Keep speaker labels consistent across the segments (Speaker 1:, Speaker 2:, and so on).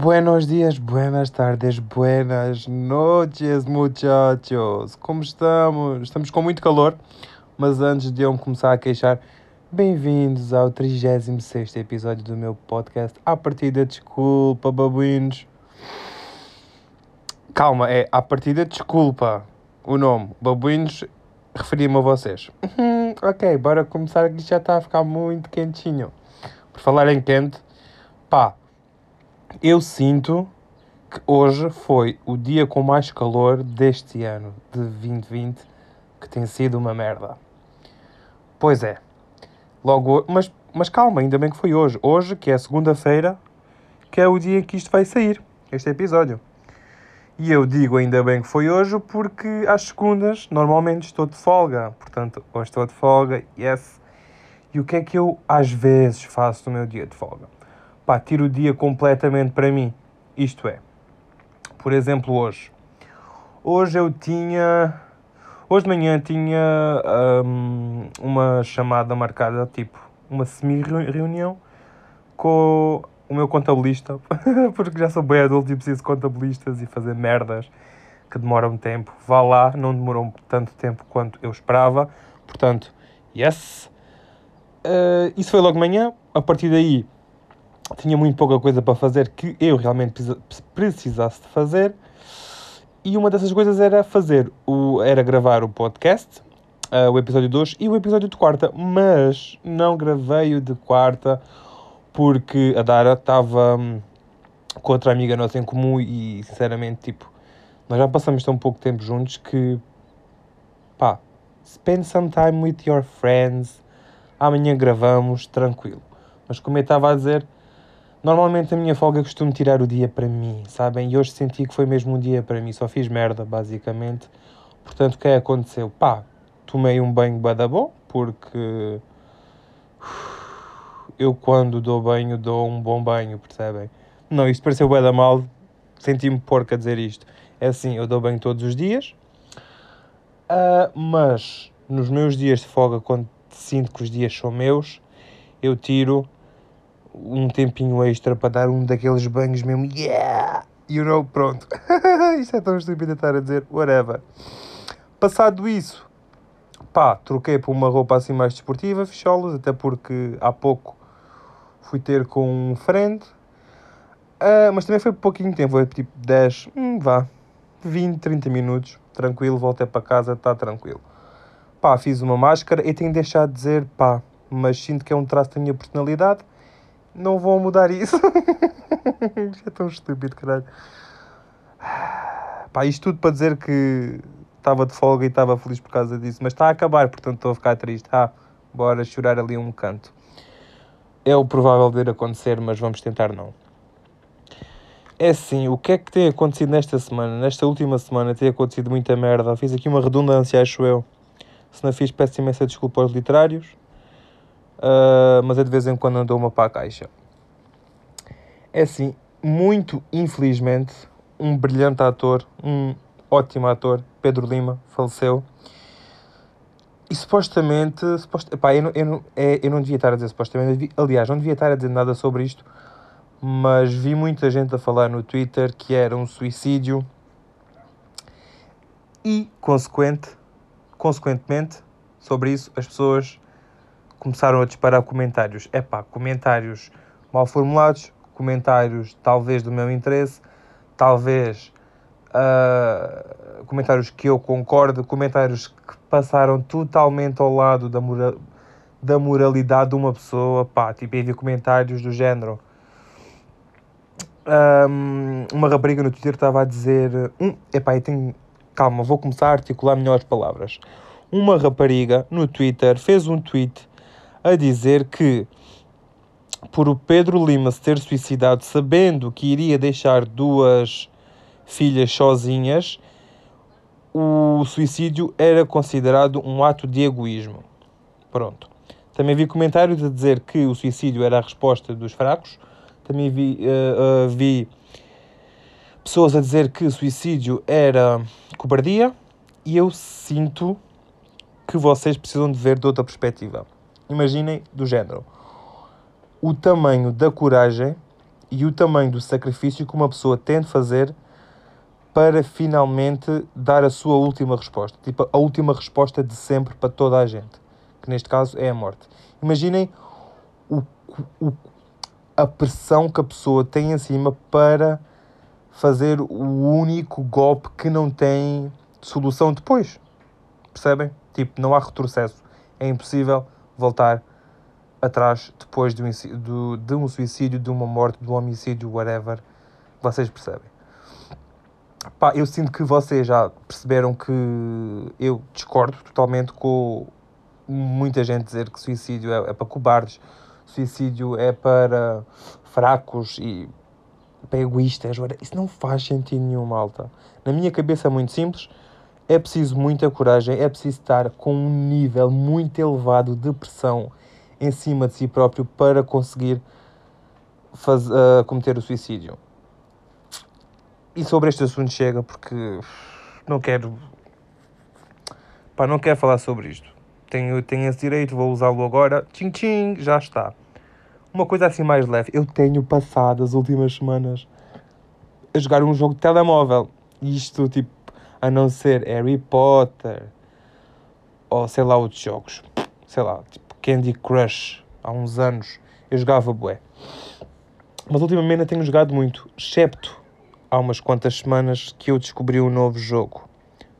Speaker 1: Buenos dias, buenas tardes, buenas noches, muchachos. Como estamos? Estamos com muito calor, mas antes de eu me começar a queixar, bem-vindos ao 36 episódio do meu podcast. A partida, desculpa, babuínos. Calma, é a partida, desculpa. O nome, babuínos, referia-me a vocês. Uhum, ok, bora começar que já está a ficar muito quentinho. Por falar em quente, pá eu sinto que hoje foi o dia com mais calor deste ano de 2020, que tem sido uma merda. Pois é. Logo, mas, mas calma, ainda bem que foi hoje. Hoje, que é segunda-feira, que é o dia que isto vai sair, este episódio. E eu digo ainda bem que foi hoje porque às segundas normalmente estou de folga. Portanto, hoje estou de folga, yes. E o que é que eu às vezes faço no meu dia de folga? Pá, tiro o dia completamente para mim. Isto é, por exemplo, hoje. Hoje eu tinha. Hoje de manhã tinha um, uma chamada marcada, tipo, uma semi-reunião com o meu contabilista, porque já sou bem adulto e preciso de contabilistas e fazer merdas que demoram tempo. Vá lá, não demorou tanto tempo quanto eu esperava. Portanto, yes. Uh, isso foi logo de manhã. A partir daí tinha muito pouca coisa para fazer que eu realmente precisasse de fazer. E uma dessas coisas era fazer o era gravar o podcast, uh, o episódio 2 e o episódio de quarta, mas não gravei o de quarta porque a Dara estava um, com outra amiga nossa em comum e sinceramente, tipo, nós já passamos tão pouco tempo juntos que pá, spend some time with your friends. Amanhã gravamos, tranquilo. Mas como eu estava a dizer, Normalmente a minha folga costumo tirar o dia para mim, sabem? E hoje senti que foi mesmo um dia para mim, só fiz merda, basicamente. Portanto, o que é aconteceu? Pá, tomei um banho badabom, porque eu quando dou banho dou um bom banho, percebem? Não, isto pareceu bué da mal, senti-me porco a dizer isto. É assim, eu dou banho todos os dias, uh, mas nos meus dias de folga, quando sinto que os dias são meus, eu tiro um tempinho extra para dar um daqueles banhos mesmo, yeah, you know, pronto. Isto é tão estúpido estar a dizer, whatever. Passado isso, pá, troquei por uma roupa assim mais desportiva, fecholas, até porque há pouco fui ter com um friend, uh, mas também foi pouquinho tempo, foi tipo 10, hum, vá, 20, 30 minutos, tranquilo, voltei para casa, está tranquilo. Pá, fiz uma máscara e tenho deixado de dizer, pá, mas sinto que é um traço da minha personalidade não vão mudar isso. isto é tão estúpido, caralho. Pá, isto tudo para dizer que estava de folga e estava feliz por causa disso, mas está a acabar, portanto estou a ficar triste. Ah, bora chorar ali um canto. É o provável de ir acontecer, mas vamos tentar não. É assim, o que é que tem acontecido nesta semana? Nesta última semana tem acontecido muita merda. Fiz aqui uma redundância, acho eu. Se não fiz, peço imensa desculpa aos literários uh, mas eu de vez em quando dou uma para a caixa. É assim, muito infelizmente, um brilhante ator, um ótimo ator, Pedro Lima, faleceu. E supostamente, supost... Epá, eu, não, eu, não, é, eu não devia estar a dizer supostamente, aliás, não devia estar a dizer nada sobre isto, mas vi muita gente a falar no Twitter que era um suicídio e, consequente, consequentemente, sobre isso, as pessoas começaram a disparar comentários. É comentários mal formulados, comentários talvez do meu interesse, talvez uh, comentários que eu concordo, comentários que passaram totalmente ao lado da, moral, da moralidade de uma pessoa. Pá, tipo, havia comentários do género. Um, uma rapariga no Twitter estava a dizer: hum, Epá, eu tenho. Calma, vou começar a articular melhor as palavras. Uma rapariga no Twitter fez um tweet a dizer que por o Pedro Lima se ter suicidado sabendo que iria deixar duas filhas sozinhas, o suicídio era considerado um ato de egoísmo. Pronto. Também vi comentários a dizer que o suicídio era a resposta dos fracos. Também vi, uh, uh, vi pessoas a dizer que o suicídio era cobardia. E eu sinto que vocês precisam de ver de outra perspectiva. Imaginem do género. O tamanho da coragem e o tamanho do sacrifício que uma pessoa tem de fazer para finalmente dar a sua última resposta. Tipo, a última resposta de sempre para toda a gente. Que neste caso é a morte. Imaginem o, o, a pressão que a pessoa tem em cima para fazer o único golpe que não tem solução depois. Percebem? Tipo, não há retrocesso. É impossível voltar atrás depois de um, do, de um suicídio, de uma morte, de um homicídio, whatever. Vocês percebem? Pá, eu sinto que vocês já perceberam que eu discordo totalmente com muita gente dizer que suicídio é, é para cobardes, suicídio é para fracos e para egoístas. Isso não faz sentido nenhum, malta. Na minha cabeça é muito simples. É preciso muita coragem, é preciso estar com um nível muito elevado de pressão em cima de si próprio para conseguir faz, uh, cometer o suicídio. E sobre este assunto chega porque não quero. Pá, não quero falar sobre isto. Tenho, tenho esse direito, vou usá-lo agora. Tchim tchim, já está. Uma coisa assim mais leve. Eu tenho passado as últimas semanas a jogar um jogo de telemóvel. Isto, tipo, a não ser Harry Potter ou sei lá outros jogos. Sei lá, tipo Candy Crush. Há uns anos eu jogava bué. Mas ultimamente tenho jogado muito, excepto há umas quantas semanas que eu descobri um novo jogo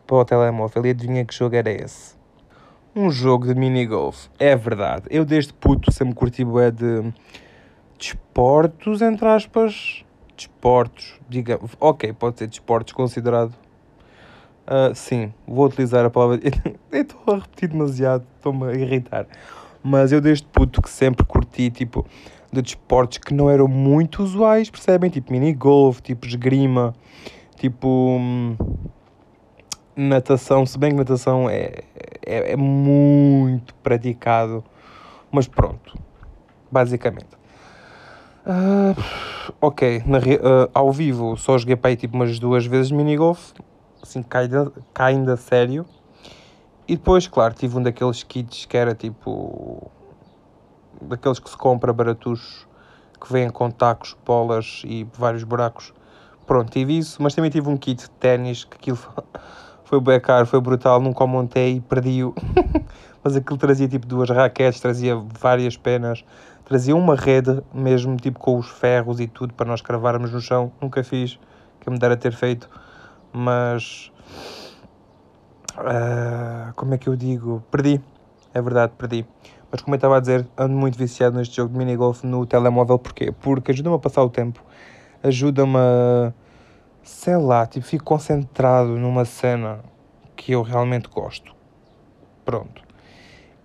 Speaker 1: para o telemóvel e adivinha que jogo era esse? Um jogo de minigolf. É verdade. Eu desde puto sempre curti bué de desportos, entre aspas. Desportos, diga, ok, pode ser desportos considerado. Uh, sim, vou utilizar a palavra. estou a repetir demasiado, estou-me a irritar. Mas eu desde puto que sempre curti, tipo, de desportos que não eram muito usuais, percebem? Tipo mini golf, tipo esgrima, tipo hum, natação, se bem que natação é, é, é muito praticado, mas pronto, basicamente. Uh, ok, na, uh, ao vivo só joguei para aí tipo umas duas vezes mini golf, assim, cai ainda sério. E depois, claro, tive um daqueles kits que era tipo daqueles que se compra baratos, que vêm com tacos, bolas e vários buracos. Pronto, tive isso, mas também tive um kit de ténis, que aquilo foi bem caro, foi brutal, nunca o montei e perdi-o. mas aquilo trazia tipo duas raquetes, trazia várias penas, trazia uma rede mesmo, tipo com os ferros e tudo, para nós cravarmos no chão. Nunca fiz, que me dera ter feito, mas... Uh, como é que eu digo? Perdi, é verdade, perdi. Mas como eu estava a dizer, ando muito viciado neste jogo de minigolf no telemóvel. Porquê? Porque ajuda-me a passar o tempo. Ajuda-me a... Sei lá, tipo, fico concentrado numa cena que eu realmente gosto. Pronto.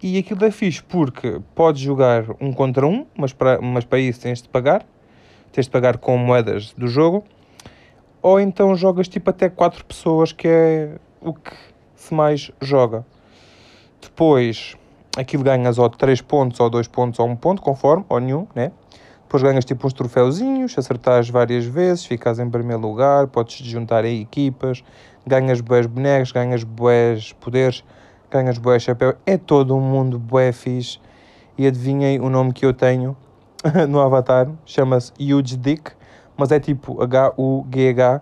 Speaker 1: E aquilo é fixe porque podes jogar um contra um, mas para, mas para isso tens de pagar. Tens de pagar com moedas do jogo. Ou então jogas tipo até quatro pessoas, que é o que se mais joga. Depois aquilo ganhas ou 3 pontos, ou 2 pontos, ou 1 ponto, conforme, ou nenhum, né? Depois ganhas tipo uns troféuzinhos, acertares várias vezes, ficas em primeiro lugar, podes te juntar a equipas, ganhas boés bonecos, ganhas boés poderes, ganhas boés chapéu. É todo um mundo bué fixe. E adivinhem o nome que eu tenho no avatar, chama-se Huge Dick, mas é tipo H-U-G-H,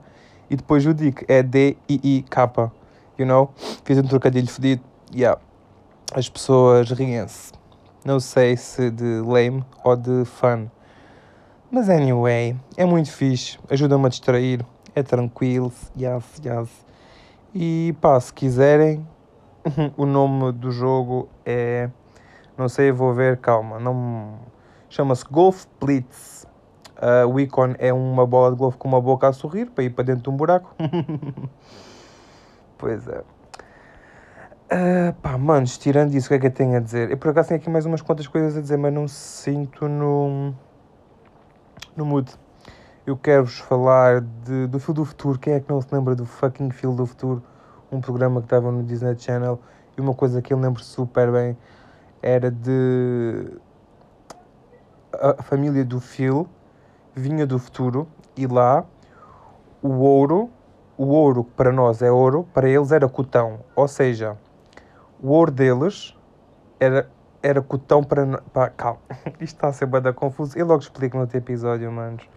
Speaker 1: e depois o Dick é D-I-I-K, you know? Fiz um trocadilho fedido, yeah as pessoas riem-se. Não sei se de lame ou de fun. Mas anyway, é muito fixe, ajuda-me a distrair, é tranquilo, yes, yes. E pá, se quiserem, o nome do jogo é. Não sei, vou ver, calma. Não... Chama-se Golf Blitz. Uh, o ícone é uma bola de golfe com uma boca a sorrir para ir para dentro de um buraco. pois é. Uh, pá, manos, tirando isso, o que é que eu tenho a dizer? Eu por acaso tenho aqui mais umas quantas coisas a dizer, mas não sinto no, no mood. Eu quero-vos falar de, do Fio do Futuro. Quem é que não se lembra do fucking Fio do Futuro? Um programa que estava no Disney Channel. E uma coisa que eu lembro super bem era de. A família do Phil vinha do futuro e lá o ouro, o ouro que para nós é ouro, para eles era cotão. Ou seja, o ouro deles era, era cotão para. Pá, calma, isto está a ser bada confuso. Eu logo explico no outro episódio, manos.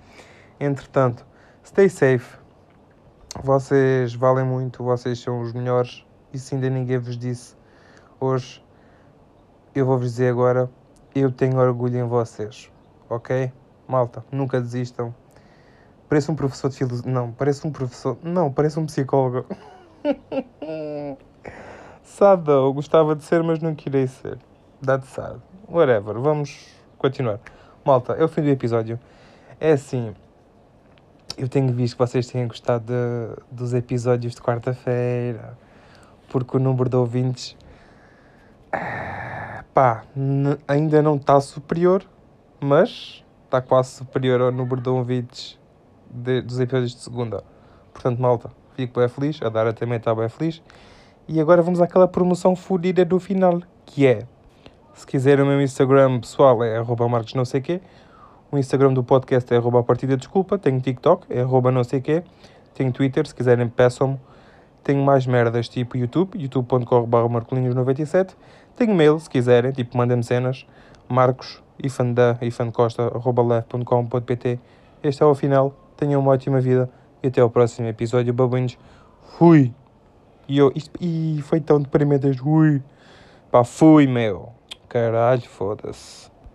Speaker 1: Entretanto, stay safe. Vocês valem muito, vocês são os melhores. E se ainda ninguém vos disse hoje, eu vou-vos dizer agora, eu tenho orgulho em vocês. Ok? Malta, nunca desistam. Parece um professor de filosofia. Não, parece um professor. Não, parece um psicólogo. Sada, eu gostava de ser, mas não queria ser. Dá de sad. Whatever, vamos continuar. Malta, é o fim do episódio. É assim, eu tenho visto que vocês têm gostado de, dos episódios de quarta-feira, porque o número de ouvintes, pá, ainda não está superior, mas está quase superior ao número de ouvintes de, dos episódios de segunda. Portanto, malta, fico bem feliz, a Dara também está bem feliz. E agora vamos àquela promoção fodida do final, que é, se quiserem o meu Instagram pessoal é arroba marcos não sei quê, o Instagram do podcast é arroba partida desculpa, tenho TikTok, é arroba não sei quê, tenho Twitter, se quiserem peçam-me, tenho mais merdas tipo YouTube, youtube.com.br marcolinhos97, tenho mail, se quiserem, tipo mandem-me cenas, marcos, ifanda, leve.com.pt, este é o final, tenham uma ótima vida e até ao próximo episódio, babinhos, fui! E eu, isto, e foi tão deprimente, fui! Pá, fui, meu! Caralho, foda-se.